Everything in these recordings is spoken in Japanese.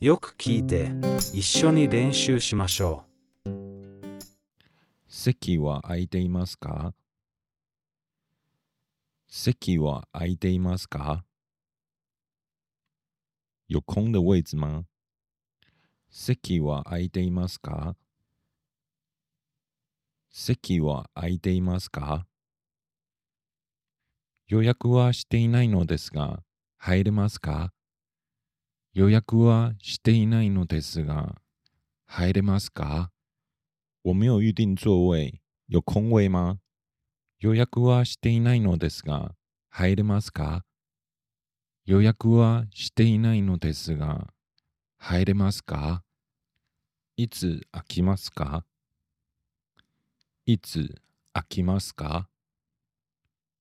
よく聞いて一緒に練習しましょ席は空いていますか？席は空いていますか？有空的位置吗？席は空いていますか？席は空いていますか？予約はしていないのですが、入れますか？予約はしていないのですが、入れますか？我没有预定座位，有空位吗？予約はしていないのですが、入れますか？予約はしていないのですが、入れますか？いつ空きますか？いつ空きますか？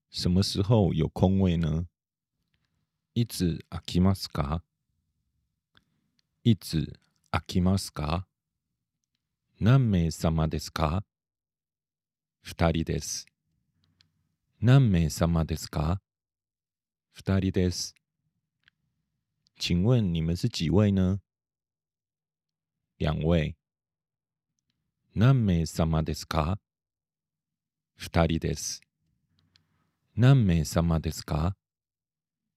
什么时候有空位呢？いつ空きますか？いつ空きますか？何名様ですか？二人です。何名様ですか？二人です。请问你们是几位呢？两位。何名様ですか？二人です。何名様ですか？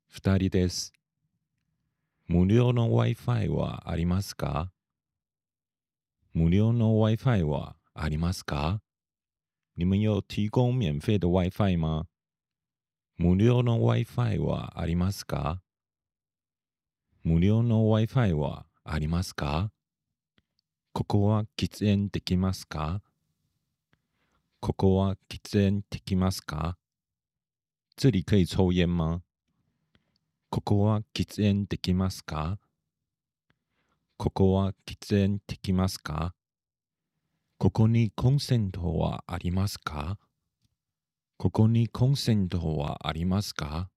二人です。無料の Wi-Fi はありますか？無料の Wi-Fi はありますか？你们有提供免费的 Wi-Fi 吗？無料の Wi-Fi はありますか？無料の Wi-Fi はありますか？ここは喫煙できますか？ここは喫煙できますか？这里可以抽烟吗？ここは喫煙できますか？ここは喫煙できますか？ここにコンセントはありますか？ここにコンセントはありますか？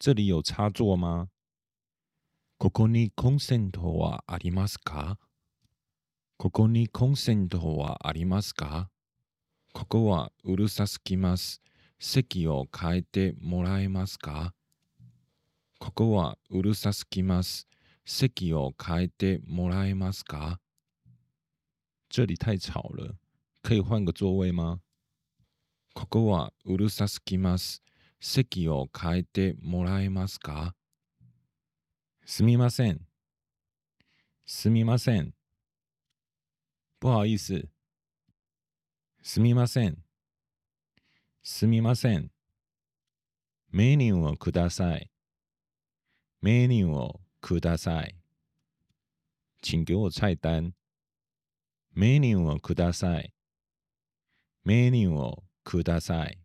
这里有插座吗？ここにコンセントはありますか？ここにコンセントはありますか？ここはうるさすぎます。席を変えてもらえますか？ここはうるさすぎます。席を変えてもらえますか？这里太吵了，可以换个座位吗？ここはうるさすぎます。席を変えてもらえますか？すみません。すみません。不好意思。すみません。すみません。メニューをください。メニューをください。请给我菜单。メニューをください。メニューをください。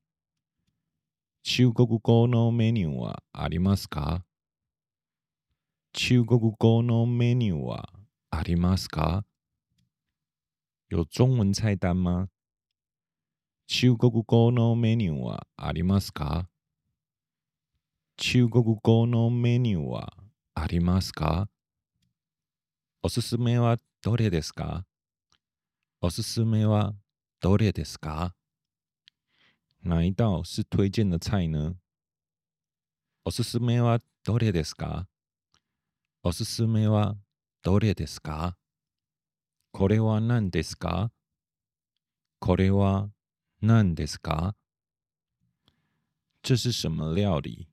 中国語のメニューはありますか？中国語のメニューはありますか？有中文菜单吗中国語のメニューはありますか？中国語のメニューはありますか？おすすめはどれですか？おすすめはどれですか？哪一道是推荐的菜呢？おすすめはどれですか？おすすめはどれですか？これは何ですか？これは何ですか？这是什么料理？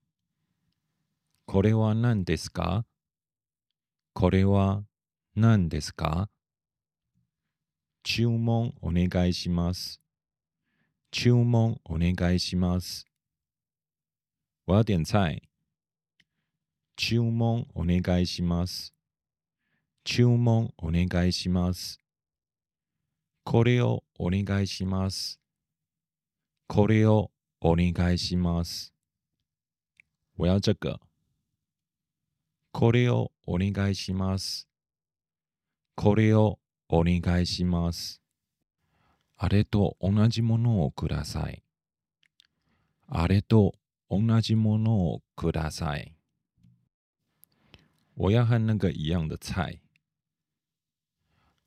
これは何ですか？これは何ですか？注文お願いします。注文お願いします。我要点菜。注文お願いします。注文お願いします。これをお願いします。これをお願いします。我要这个。これをお願いします。これをお願いします。あれと同じものをください。あれと同じものをください。我要和那个一样的菜。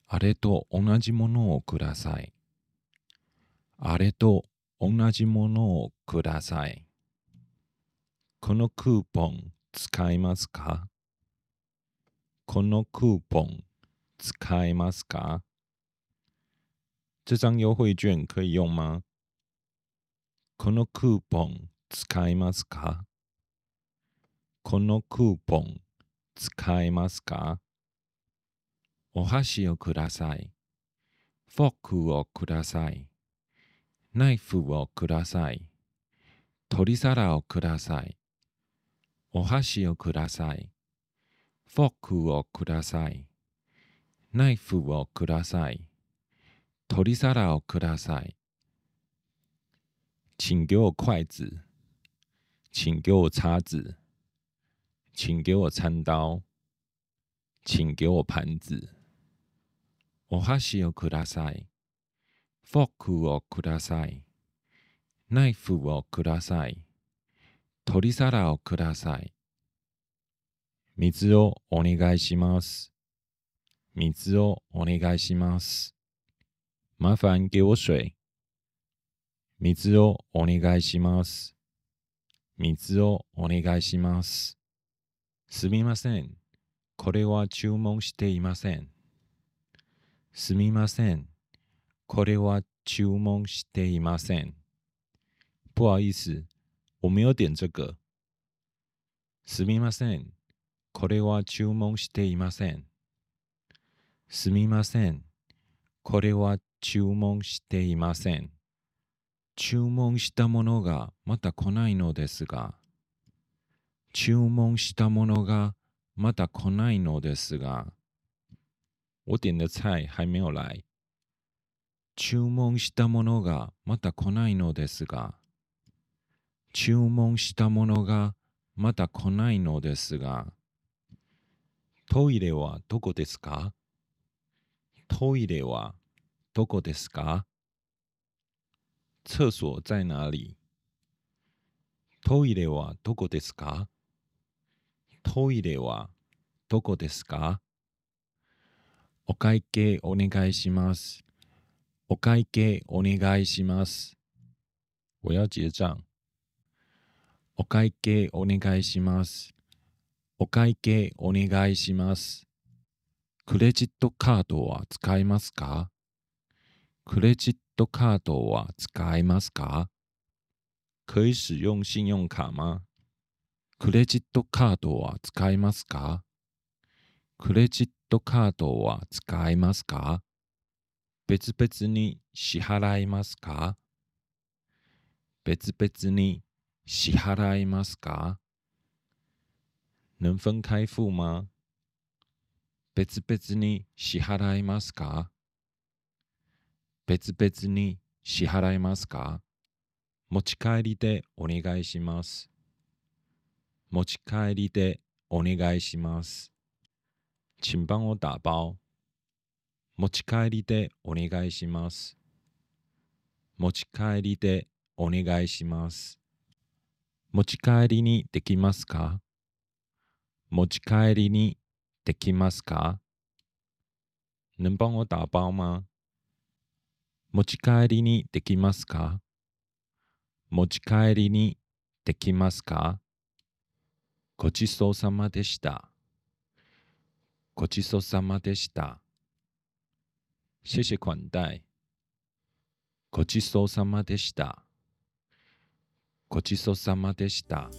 あれと同じものをください。あれと同じものをください。このクーポン使いますか？このクーポン使えますか？这张优惠券可以用吗？このクーポン使えますか？このクーポン使えますか？お箸をください。フォークをください。ナイフをください。取り皿をください。お箸をください。フォークをください。ナイフをください。取り皿をください。请给我筷子，请给我叉子，请给我餐刀，请给我盘子。お箸をください。フォークをください。ナイフをください。取り皿をください。水をお願いします。水をお願いします。麻烦给我水。水をお願いします。水をお願いします。すみません。これは注文していません。すみません。これは注文していません。不好意思，我没有点这个。すみません。これは注文していません。すみません。これは注文していません。注文したものがまだ来ないのですが。注文したものがまだ来ないのですが。我点的菜还没有来。注文したものがまだ来ないのですが。注文したものがまだ来ないのですが。トイレはどこですか？トイレはどこですか？厕所在哪里？トイレはどこですか？トイレはどこですか？お会計お願いします。お会計お願いします。我要结账。お会計お願いします。お会計お願いします。クレジットカードは使えますか？クレジットカードは使えますか？可以使用信用卡吗？クレジットカードは使えますか？クレジットカードは使えますか？別々に支払いますか？別々に支払いますか？能分開付吗別々に支払いますか？別々に支払いますか？持ち帰りでお願いします。持ち帰りでお願いします。请帮我打包。持ち帰りでお願いします。持ち帰りでお願いします。持ち帰りにできますか？持ち帰りにできますか？能帮我打包吗持ち帰りにできますか？持ち帰りにできますか？ごちそうさまでした。ごちそうさまでした。谢谢款待。ごちそうさまでした。ごちそうさまでした。